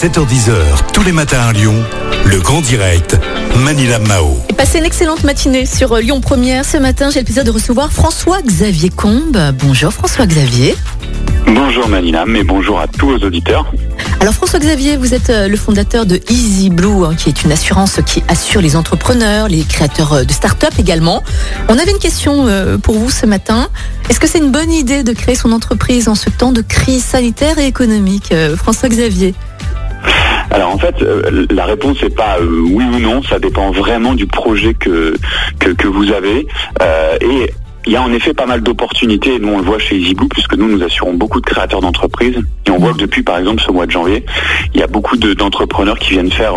7h10h, tous les matins à Lyon, le grand direct, Manila Mao. Et passez une excellente matinée sur euh, Lyon Première. Ce matin, j'ai le plaisir de recevoir François-Xavier Combe. Bonjour François-Xavier. Bonjour Manila, mais bonjour à tous vos auditeurs. Alors François-Xavier, vous êtes euh, le fondateur de Easy Blue, hein, qui est une assurance qui assure les entrepreneurs, les créateurs euh, de start-up également. On avait une question euh, pour vous ce matin. Est-ce que c'est une bonne idée de créer son entreprise en ce temps de crise sanitaire et économique euh, François-Xavier? Alors en fait, euh, la réponse n'est pas euh, oui ou non, ça dépend vraiment du projet que, que, que vous avez. Euh, et il y a en effet pas mal d'opportunités, nous on le voit chez EasyBlue, puisque nous nous assurons beaucoup de créateurs d'entreprises. Et on voit que depuis par exemple ce mois de janvier, il y a beaucoup de- d'entrepreneurs qui viennent faire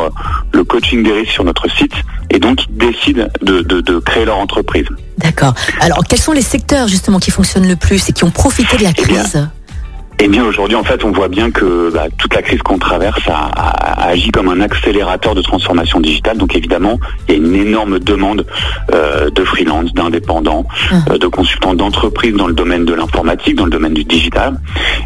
le coaching des risques sur notre site et donc qui décident de, de- de créer leur entreprise. D'accord. Alors quels sont les secteurs justement qui fonctionnent le plus et qui ont profité de la Eh bien, crise? Eh bien aujourd'hui en fait on voit bien que bah, toute la crise qu'on traverse a, a- a agi comme un accélérateur de transformation digitale. Donc évidemment il y a une énorme demande euh, de freelance, d'indépendants, Mhm. euh, de consultants d'entreprises dans le domaine de l'informatique, dans le domaine du digital,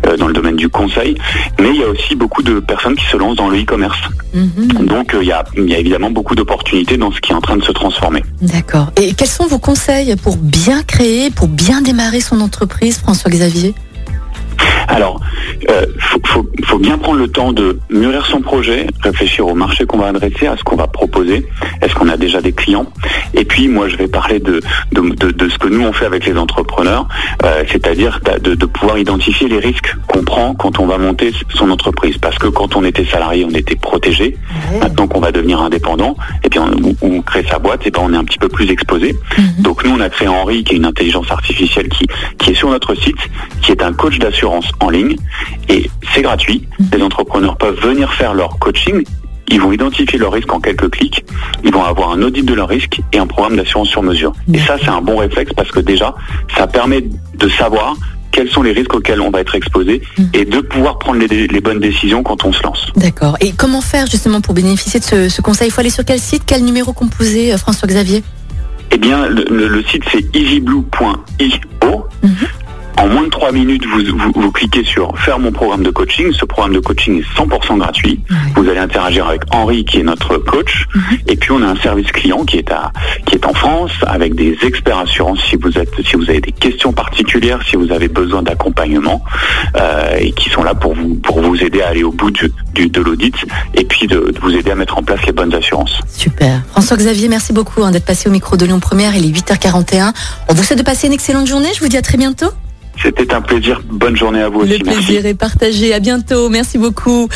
euh, dans le domaine du conseil. Mais il y a aussi beaucoup de personnes qui se lancent dans le e-commerce. Mhm. Donc il y, a, il y a évidemment beaucoup d'opportunités dans ce qui est en train de se transformer. D'accord. Et quels sont vos conseils pour bien créer, pour bien démarrer son entreprise, François-Xavier Alors, euh, faut, faut, faut bien prendre le temps de mûrir son projet, réfléchir au marché qu'on va adresser, à ce qu'on va proposer. Est-ce qu'on a déjà des clients? Et puis, moi, je vais parler de, de, de, de ce que nous on fait avec les entrepreneurs, euh, c'est-à-dire de, de pouvoir identifier les risques qu'on prend quand on va monter son entreprise. Parce que quand on était salarié, on était protégé. Maintenant qu'on va devenir indépendant, et bien on, on crée sa boîte, et ben on est un petit peu plus exposé. Mhm. Donc nous, on a créé Henri, qui est une intelligence artificielle qui, qui est sur notre site, qui est un coach d'assurance en ligne, et c'est gratuit. Les entrepreneurs peuvent venir faire leur coaching. Ils vont identifier leurs risques en quelques clics. Ils vont avoir un audit de leurs risques et un programme d'assurance sur mesure. Et ça, c'est un bon réflexe parce que déjà, ça permet de savoir quels sont les risques auxquels on va être exposé et de pouvoir prendre les, les bonnes décisions quand on se lance. D'accord. Et comment faire justement pour bénéficier de ce, ce conseil? Il faut aller sur quel site? Quel numéro composé, euh, François-Xavier? Eh bien, le, le- le site c'est easyblue.io. En moins de 3 minutes, vous, vous, vous cliquez sur faire mon programme de coaching. Ce programme de coaching est 100% gratuit. Vous allez interagir avec Henri, qui est notre coach. Mhm. Et puis, on a un service client qui est, à, qui est en France, avec des experts assurances si vous, êtes, si vous avez des questions particulières, si vous avez besoin d'accompagnement, euh, et qui sont là pour vous, pour vous aider à aller au bout du, du- de l'audit, et puis de, de vous aider à mettre en place les bonnes assurances. Super. François-Xavier, merci beaucoup hein, d'être passé au micro de Lyon Première. Il est 8h41. On vous souhaite de passer une excellente journée. Je vous dis à très bientôt. C'était un plaisir. Bonne journée à vous aussi. Le Merci. plaisir est partagé. À bientôt. Merci beaucoup.